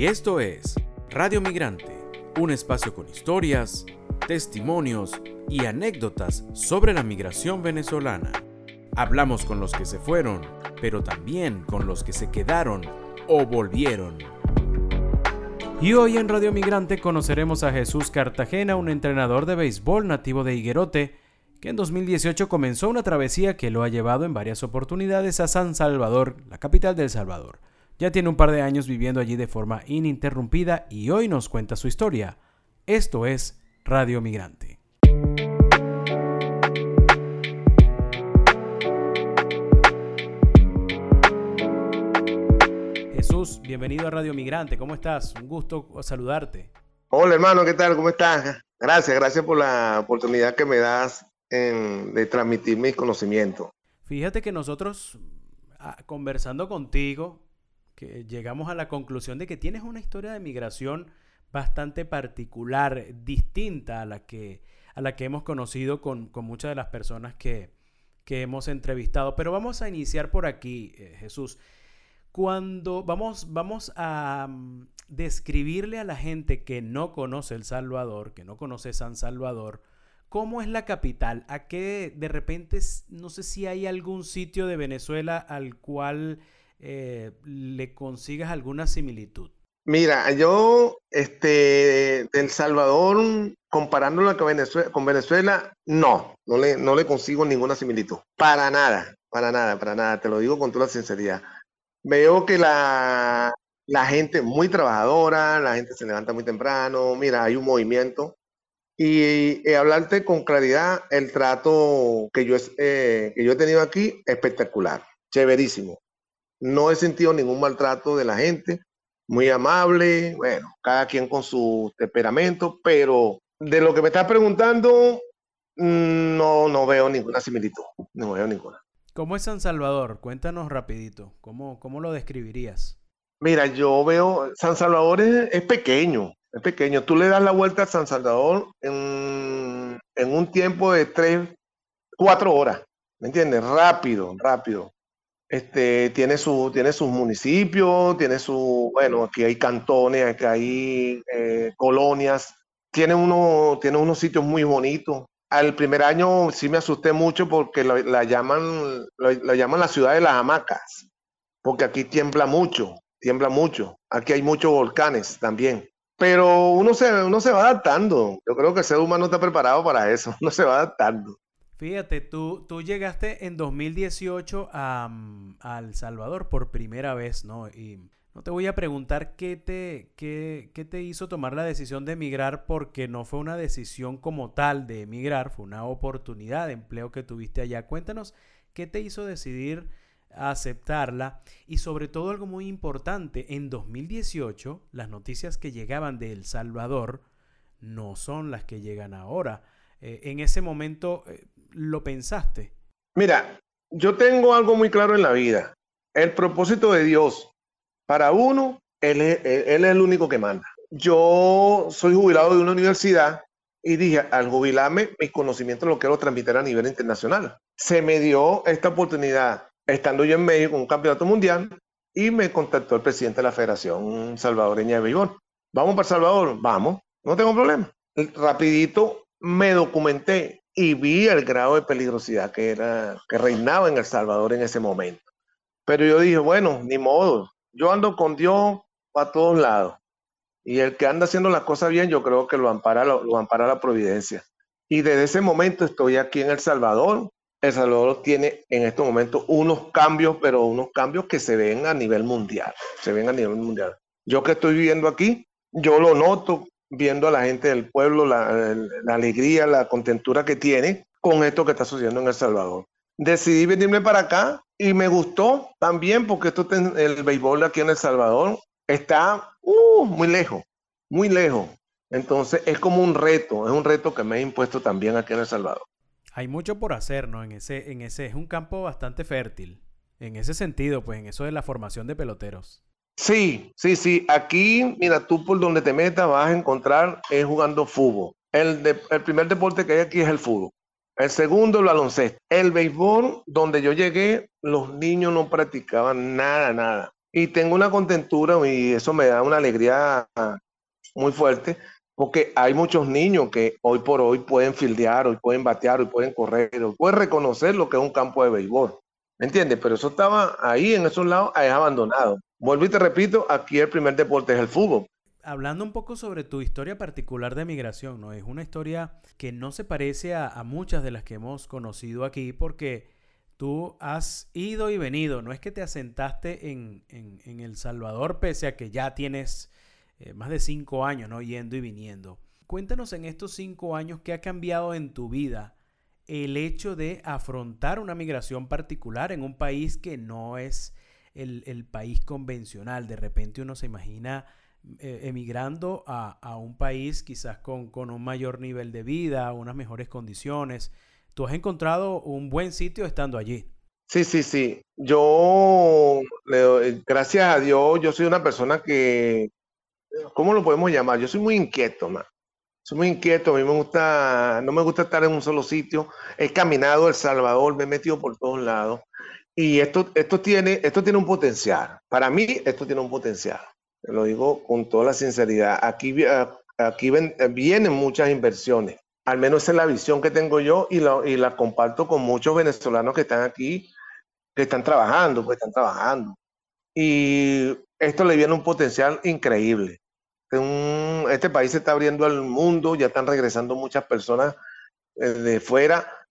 Y esto es Radio Migrante, un espacio con historias, testimonios y anécdotas sobre la migración venezolana. Hablamos con los que se fueron, pero también con los que se quedaron o volvieron. Y hoy en Radio Migrante conoceremos a Jesús Cartagena, un entrenador de béisbol nativo de Higuerote, que en 2018 comenzó una travesía que lo ha llevado en varias oportunidades a San Salvador, la capital del Salvador. Ya tiene un par de años viviendo allí de forma ininterrumpida y hoy nos cuenta su historia. Esto es Radio Migrante. Jesús, bienvenido a Radio Migrante. ¿Cómo estás? Un gusto saludarte. Hola hermano, ¿qué tal? ¿Cómo estás? Gracias, gracias por la oportunidad que me das de transmitir mis conocimientos. Fíjate que nosotros, ah, conversando contigo, que llegamos a la conclusión de que tienes una historia de migración bastante particular, distinta a la que, a la que hemos conocido con, muchas de las personas que, hemos entrevistado. Pero vamos a iniciar por aquí, eh, Jesús. Cuando vamos, vamos a mm, describirle a la gente que no conoce El Salvador, que no conoce San Salvador, ¿Cómo es la capital? ¿A qué de repente, no sé si hay algún sitio de Venezuela al cual eh, le consigas alguna similitud? Mira, yo, este, El Salvador, comparándolo con Venezuela, no, no le, no le consigo ninguna similitud. Para nada, para nada, para nada, te lo digo con toda sinceridad. Veo que la, la gente muy trabajadora, la gente se levanta muy temprano, mira, hay un movimiento. Y, y hablarte con claridad, el trato que yo, eh, que yo he tenido aquí, espectacular, chéverísimo no he sentido ningún maltrato de la gente, muy amable, bueno, cada quien con su temperamento, pero de lo que me estás preguntando, mm, no, no veo ninguna similitud, no veo ninguna. ¿Cómo es San Salvador? Cuéntanos rapidito, ¿cómo, cómo lo describirías? Mira, yo veo, San Salvador es, pequeño, es pequeño. Tú le das la vuelta a San Salvador en, en un tiempo de tres, cuatro horas, ¿me entiendes? Rápido, rápido. Este, tiene, su, tiene sus municipios, tiene su, bueno, aquí hay cantones, aquí hay eh, colonias, tiene, uno, tiene unos sitios muy bonitos. Al primer año sí me asusté mucho porque la, llaman, la, llaman la ciudad de las hamacas, porque aquí tiembla mucho, tiembla mucho. Aquí hay muchos volcanes también. Pero uno se, uno se va adaptando. Yo creo que el ser humano está preparado para eso. Uno se va adaptando. Fíjate, tú, tú llegaste en 2018 a, El Salvador por primera vez, ¿no? Y no te voy a preguntar qué te, qué, qué te hizo tomar la decisión de emigrar porque no fue una decisión como tal de emigrar, fue una oportunidad de empleo que tuviste allá. Cuéntanos qué te hizo decidir aceptarla y sobre todo algo muy importante, en 2018 las noticias que llegaban de El Salvador no son las que llegan ahora. Eh, en ese momento, eh, lo pensaste? Mira, yo tengo algo muy claro en la vida. El propósito de Dios para uno, él es, el único que manda. Yo soy jubilado de una universidad y dije, al jubilarme, mis conocimientos los quiero transmitir a nivel internacional. Se me dio esta oportunidad estando yo en México en un campeonato mundial y me contactó el presidente de la Federación Salvadoreña de Béisbol. Vamos para Salvador, vamos, no tengo problema. Rapidito me documenté, y vi el grado de peligrosidad que, era, que reinaba en El Salvador en ese momento. Pero yo dije, bueno, ni modo, yo ando con Dios para todos lados. Y el que anda haciendo las cosas bien, yo creo que lo ampara, lo, ampara la providencia. Y desde ese momento estoy aquí en El Salvador. El Salvador tiene en estos momentos unos cambios, pero unos cambios que se ven a nivel mundial. Se ven a nivel mundial. Yo que estoy viviendo aquí, yo lo noto viendo a la gente del pueblo, la, alegría, la contentura que tiene con esto que está sucediendo en El Salvador. Decidí venirme para acá y me gustó también porque esto el béisbol aquí en El Salvador está uh, muy lejos, muy lejos. Entonces es como un reto, es un reto que me he impuesto también aquí en El Salvador. Hay mucho por hacer, ¿no? En ese, en ese es un campo bastante fértil. En ese sentido, pues en eso de la formación de peloteros. Sí, sí, sí. Aquí, mira, tú por donde te metas vas a encontrar es jugando fútbol. El, primer deporte que hay aquí es el fútbol. El segundo, el baloncesto. El béisbol, donde yo llegué, los niños no practicaban nada, nada. Y tengo una contentura y eso me da una alegría muy fuerte porque hay muchos niños que hoy por hoy pueden fildear, hoy pueden batear, hoy pueden correr, hoy pueden reconocer lo que es un campo de béisbol. ¿Me entiendes? Pero eso estaba ahí en esos lados, es abandonado. Vuelvo y te repito, aquí el primer deporte es el fútbol. Hablando un poco sobre tu historia particular de migración, ¿no? Es una historia que no se parece a, muchas de las que hemos conocido aquí porque tú has ido y venido, no es que te asentaste en, en El Salvador pese a que ya tienes eh, más de cinco años, ¿no? Yendo y viniendo. Cuéntanos en estos cinco años qué ha cambiado en tu vida el hecho de afrontar una migración particular en un país que no es el, país convencional. De repente uno se imagina eh, emigrando a, un país quizás con, un mayor nivel de vida, unas mejores condiciones. Tú has encontrado un buen sitio estando allí. Sí, sí, sí. Yo, gracias a Dios, yo soy una persona que ¿cómo lo podemos llamar? Yo soy muy inquieto, man. Soy muy inquieto, a mí me gusta, no me gusta estar en un solo sitio. He caminado El Salvador, me he metido por todos lados. Y esto, esto, tiene, esto tiene un potencial. Para mí, esto tiene un potencial. Te lo digo con toda la sinceridad. Aquí, aquí vienen muchas inversiones. Al menos es la visión que tengo yo y la, y la comparto con muchos venezolanos que están aquí, que están trabajando, pues están trabajando. Y esto le viene un potencial increíble. este país se está abriendo al mundo, ya están regresando muchas personas eh, de fuera.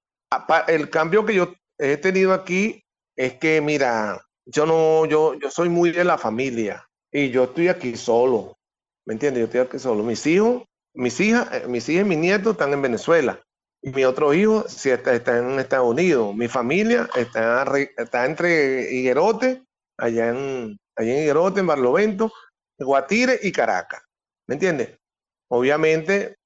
El cambio que yo he tenido aquí es que, mira, yo no, yo, yo soy muy de la familia y yo estoy aquí solo, ¿me entiendes? Yo estoy aquí solo. Mis hijos, mis hijas, eh, mis hijas y mis nietos están en Venezuela. Y mi otro hijo está, está en Estados Unidos. Mi familia está, entre Higuerote, allá en, allí en Higuerote, en Barlovento, Guatire y Caracas. ¿Me entiendes? Obviamente,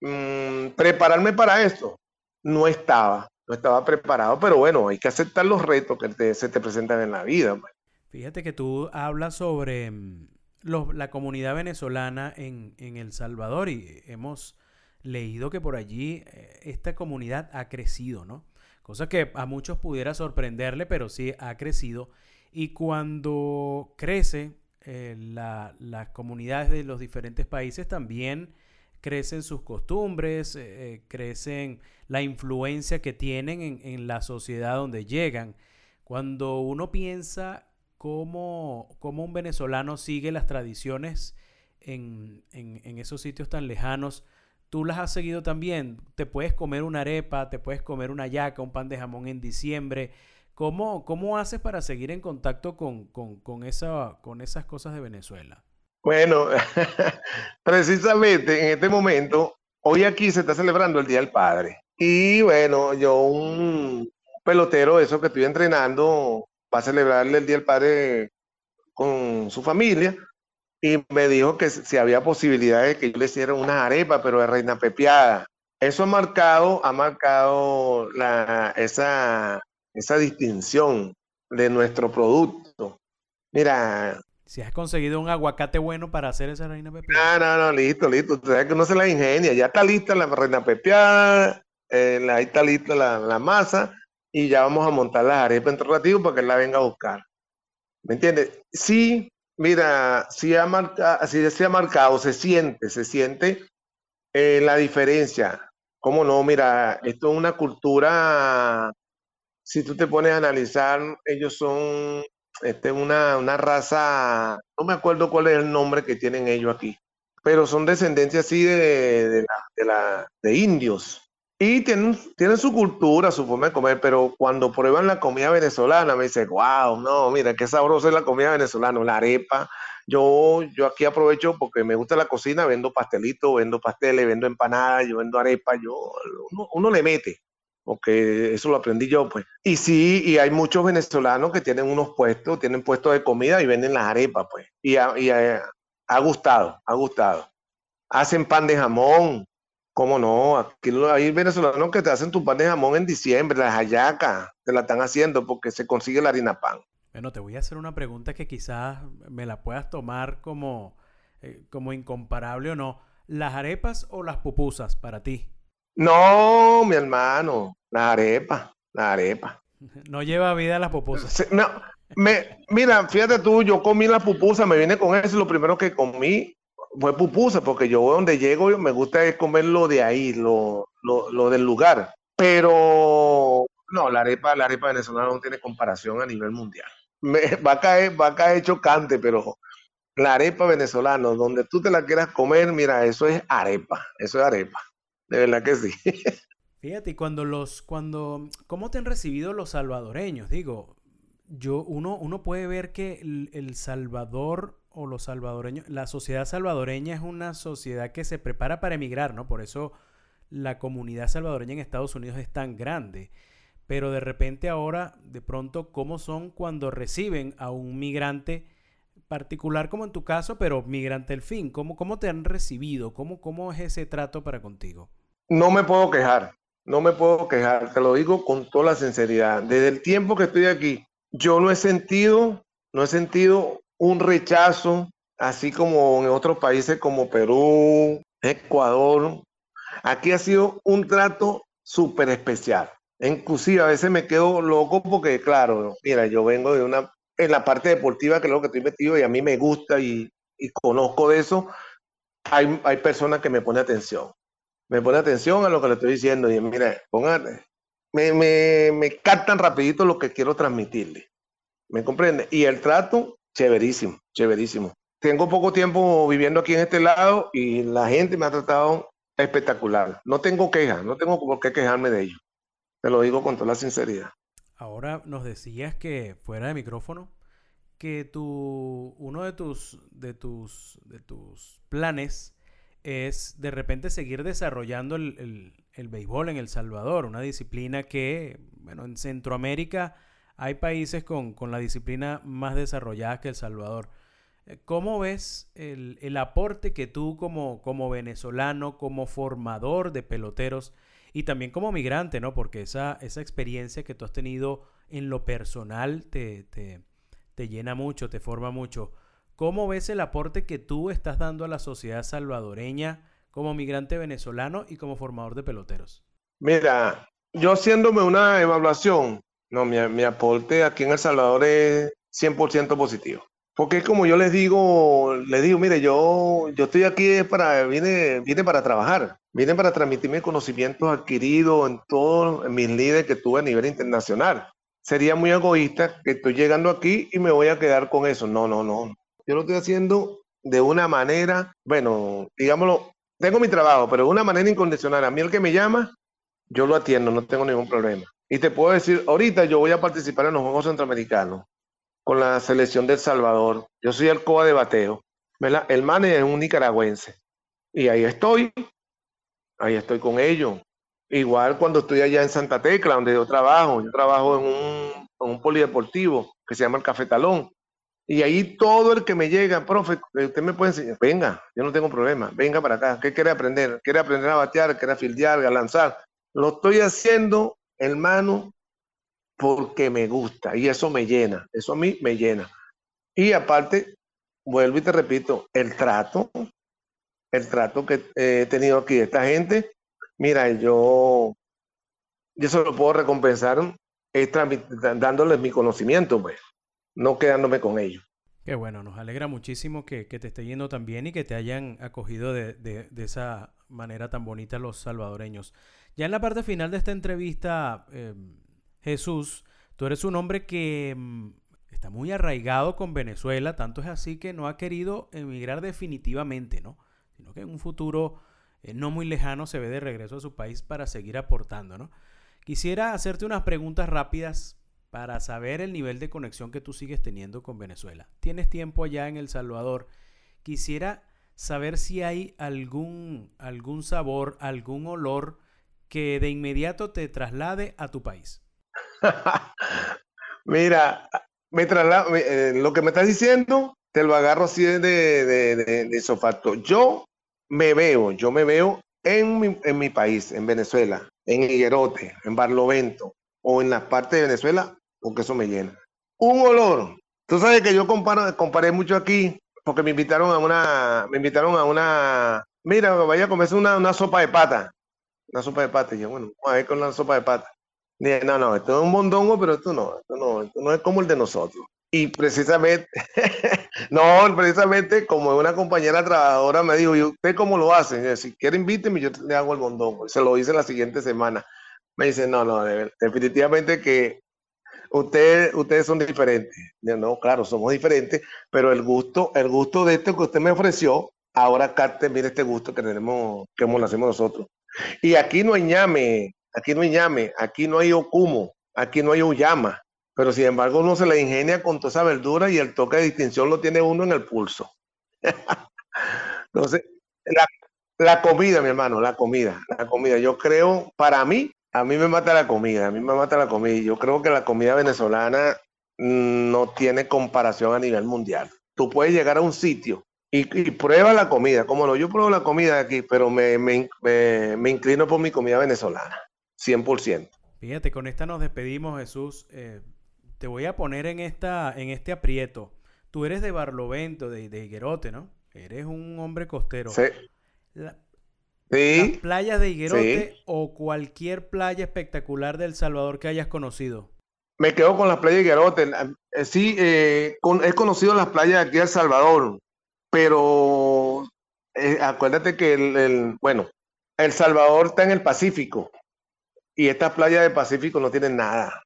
mm, prepararme para esto no estaba, no estaba preparado, pero bueno, hay que aceptar los retos que se te presentan en la vida. Fíjate que tú hablas sobre mm, la comunidad venezolana en, en, El Salvador y hemos leído que por allí eh, esta comunidad ha crecido, ¿no? Cosa que a muchos pudiera sorprenderle, pero sí ha crecido. Y cuando crece eh, las comunidades de los diferentes países, también crecen sus costumbres, eh, eh, crecen la influencia que tienen en, la sociedad donde llegan. Cuando uno piensa cómo, cómo un venezolano sigue las tradiciones en, en, esos sitios tan lejanos, tú las has seguido también. Te puedes comer una arepa, te puedes comer una yaca, un pan de jamón en diciembre. ¿Cómo, cómo haces para seguir en contacto con, con, esa, con esas cosas de Venezuela? Bueno, precisamente en este momento, hoy aquí se está celebrando el Día del Padre. Y bueno, yo un pelotero, eso que estoy entrenando, va a celebrarle el Día del Padre con su familia y me dijo que si había posibilidad de que yo le hiciera una arepa, pero de reina pepiada. Eso ha marcado, ha marcado la, esa, esa distinción de nuestro producto. Mira. Si has conseguido un aguacate bueno para hacer esa reina pepiada. No, no, no, listo, listo. Usted que no se la ingenia. Ya está lista la reina pepiada, eh, ahí está lista la, masa y ya vamos a montar las arepas en ratito para que él la venga a buscar. ¿Me entiendes? Sí, mira, sí ha marcado, sí se ha marcado, se siente, se siente eh, la diferencia. ¿Cómo no? Mira, esto es una cultura si tú te pones a analizar, ellos son este, una, una raza, no me acuerdo cuál es el nombre que tienen ellos aquí, pero son descendencia así de, de, la, de, indios. Y tienen, tienen su cultura, su forma de comer, pero cuando prueban la comida venezolana me dicen, wow, no, mira, qué sabrosa es la comida venezolana, la arepa. Yo, yo aquí aprovecho porque me gusta la cocina, vendo pastelitos, vendo pasteles, vendo empanadas, yo vendo arepa, yo, uno, uno le mete porque eso lo aprendí yo, pues. Y sí, y hay muchos venezolanos que tienen unos puestos, tienen puestos de comida y venden las arepas, pues. Y ha, ha, gustado, ha gustado. Hacen pan de jamón, ¿cómo no? Aquí hay venezolanos que te hacen tu pan de jamón en diciembre, las hallacas, te la están haciendo porque se consigue la harina pan. Bueno, te voy a hacer una pregunta que quizás me la puedas tomar como, eh, como incomparable o no. ¿Las arepas o las pupusas para ti? No, mi hermano, la arepa, la arepa. No lleva vida las pupusas. no, me, mira, fíjate tú, yo comí las pupusas, me vine con eso, lo primero que comí fue pupusa, porque yo donde llego me gusta comer lo de ahí, lo, lo, del lugar. Pero no, la arepa, la arepa venezolana no tiene comparación a nivel mundial. Me, va a caer, va a caer chocante, pero la arepa venezolana, donde tú te la quieras comer, mira, eso es arepa, eso es arepa. De verdad que sí. Fíjate, y cuando los, cuando, ¿cómo te han recibido los salvadoreños? Digo, yo, uno, uno puede ver que el, Salvador o los salvadoreños, la sociedad salvadoreña es una sociedad que se prepara para emigrar, ¿no? Por eso la comunidad salvadoreña en Estados Unidos es tan grande. Pero de repente ahora, de pronto, ¿cómo son cuando reciben a un migrante particular como en tu caso, pero migrante al fin? ¿Cómo, cómo te han recibido? ¿Cómo, ¿Cómo es ese trato para contigo? No me puedo quejar, no me puedo quejar, te lo digo con toda la sinceridad. Desde el tiempo que estoy aquí, yo no he sentido, no he sentido un rechazo, así como en otros países como Perú, Ecuador. Aquí ha sido un trato súper especial. Inclusive a veces me quedo loco porque, claro, mira, yo vengo de una, en la parte deportiva, que es lo que estoy metido y a mí me gusta y, conozco de eso, hay, personas que me ponen atención. Me pone atención a lo que le estoy diciendo y mira, póngale, me, captan rapidito lo que quiero transmitirle. ¿Me comprende? Y el trato, chéverísimo, chéverísimo. Tengo poco tiempo viviendo aquí en este lado y la gente me ha tratado espectacular. No tengo quejas, no tengo por qué quejarme de ello. Te lo digo con toda la sinceridad. Ahora nos decías que fuera de micrófono que tu uno de tus de tus de tus planes es de repente seguir desarrollando el, el, béisbol en El Salvador, una disciplina que, bueno, en Centroamérica hay países con, la disciplina más desarrollada que El Salvador. Eh, ¿Cómo ves el, el aporte que tú como, como venezolano, como formador de peloteros y también como migrante, ¿no? Porque esa, esa experiencia que tú has tenido en lo personal te, te, te llena mucho, te forma mucho. ¿Cómo ves el aporte que tú estás dando a la sociedad salvadoreña como migrante venezolano y como formador de peloteros? Mira, yo haciéndome una evaluación, no, mi, aporte aquí en El Salvador es 100% positivo. Porque como yo les digo, les digo, mire, yo, yo estoy aquí para, vine, para trabajar, vine para transmitir mis conocimientos adquiridos en todos mis líderes que tuve a nivel internacional. Sería muy egoísta que estoy llegando aquí y me voy a quedar con eso. No, no, no. Yo lo estoy haciendo de una manera, bueno, digámoslo, tengo mi trabajo, pero de una manera incondicional. A mí el que me llama, yo lo atiendo, no tengo ningún problema. Y te puedo decir, ahorita yo voy a participar en los Juegos Centroamericanos con la selección del Salvador. Yo soy el COA de bateo. El manager es un nicaragüense. Y ahí estoy, ahí estoy con ellos. Igual cuando estoy allá en Santa Tecla, donde yo trabajo, yo trabajo en un, polideportivo que se llama el Cafetalón. Y ahí todo el que me llega, profe, usted me puede enseñar, venga, yo no tengo problema, venga para acá. ¿Qué quiere aprender? ¿Quiere aprender a batear? ¿Quiere fildear, a lanzar? Lo estoy haciendo, hermano, porque me gusta y eso me llena, eso a mí me llena. Y aparte, vuelvo y te repito, el trato, el trato que he tenido aquí de esta gente, mira, yo, yo eso lo puedo recompensar dándoles mi conocimiento, pues no quedándome con ellos. Qué bueno, nos alegra muchísimo que, te esté yendo tan bien y que te hayan acogido de, esa manera tan bonita los salvadoreños. Ya en la parte final de esta entrevista, em, Jesús, tú eres un hombre que em, está muy arraigado con Venezuela, tanto es así que no ha querido emigrar definitivamente, ¿no? Sino que en un futuro eh, no muy lejano se ve de regreso a su país para seguir aportando, ¿no? Quisiera hacerte unas preguntas rápidas para saber el nivel de conexión que tú sigues teniendo con Venezuela. Tienes tiempo allá en El Salvador. Quisiera saber si hay algún, algún sabor, algún olor que de inmediato te traslade a tu país. Mira, me eh, lo que me estás diciendo, te lo agarro así de, de, de, Yo me veo, yo me veo en mi, país, en Venezuela, en Higuerote, en Barlovento, o en la parte de Venezuela, porque eso me llena. Un olor. Tú sabes que yo comparé mucho aquí, porque me invitaron a una, me invitaron a una, mira, vaya a comerse una, una sopa de pata. Una sopa de pata. Y yo, bueno, vamos a ver con la sopa de pata. No, no, esto es un mondongo, pero esto no, esto no, esto no es como el de nosotros. Y precisamente, no, precisamente como una compañera trabajadora me dijo, ¿y usted cómo lo hace? si quiere invíteme, yo le hago el mondongo. Se lo hice la siguiente semana. Me dice, no, no, definitivamente que usted, ustedes son diferentes. no, claro, somos diferentes, pero el gusto, el gusto de esto que usted me ofreció, ahora Carte, mire este gusto que tenemos, que lo hacemos nosotros. Y aquí no hay ñame, aquí no hay ñame, aquí no hay okumo, aquí no hay uyama, pero sin embargo uno se le ingenia con toda esa verdura y el toque de distinción lo tiene uno en el pulso. Entonces, la, comida, mi hermano, la comida, la comida. Yo creo, para mí, a mí me mata la comida, a mí me mata la comida. Yo creo que la comida venezolana no tiene comparación a nivel mundial. Tú puedes llegar a un sitio y, prueba la comida. Como no, yo pruebo la comida aquí, pero me, me, inclino por mi comida venezolana, 100%. Fíjate, con esta nos despedimos, Jesús. Eh, te voy a poner en, esta, en este aprieto. Tú eres de Barlovento, de, de Higuerote, ¿no? Eres un hombre costero. Sí. sí. Las playas de Higuerote o cualquier playa espectacular del Salvador que hayas conocido. Me quedo con las playas de Higuerote. Eh, sí, eh, he conocido las playas de aquí de El Salvador pero eh, acuérdate que el, bueno, El Salvador está en el Pacífico y estas playas del Pacífico no tienen nada,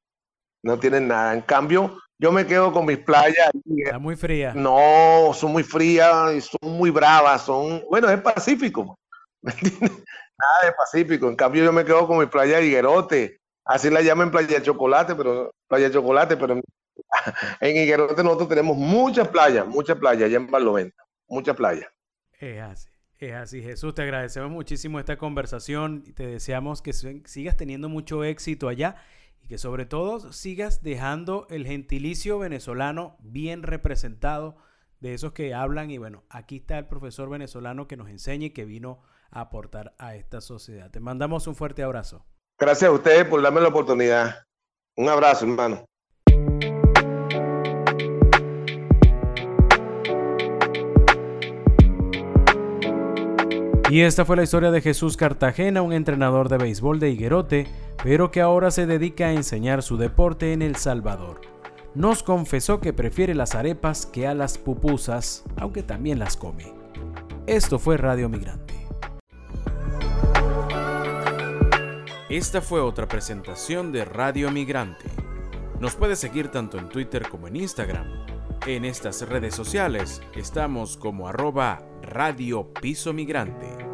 no tienen nada. En cambio, yo me quedo con mis playas. Está muy fría. No, son muy frías y son muy bravas, son, bueno, es Pacífico, ¿me Nada de Pacífico. En cambio, yo me quedo con mis playas de Higuerote. Así la llaman playa de chocolate, pero playa de chocolate, pero en Higuerote nosotros tenemos muchas playas, muchas playas allá en Barlovento mucha playa. Es así, es así. Jesús, te agradecemos muchísimo esta conversación y te deseamos que sigas teniendo mucho éxito allá y que sobre todo sigas dejando el gentilicio venezolano bien representado de esos que hablan y bueno, aquí está el profesor venezolano que nos enseña y que vino a aportar a esta sociedad. Te mandamos un fuerte abrazo. Gracias a ustedes por darme la oportunidad. Un abrazo, hermano. Y esta fue la historia de Jesús Cartagena, un entrenador de béisbol de Higuerote, pero que ahora se dedica a enseñar su deporte en El Salvador. Nos confesó que prefiere las arepas que a las pupusas, aunque también las come. Esto fue Radio Migrante. Esta fue otra presentación de Radio Migrante. Nos puede seguir tanto en Twitter como en Instagram. En estas redes sociales estamos como arroba Radio Piso Migrante.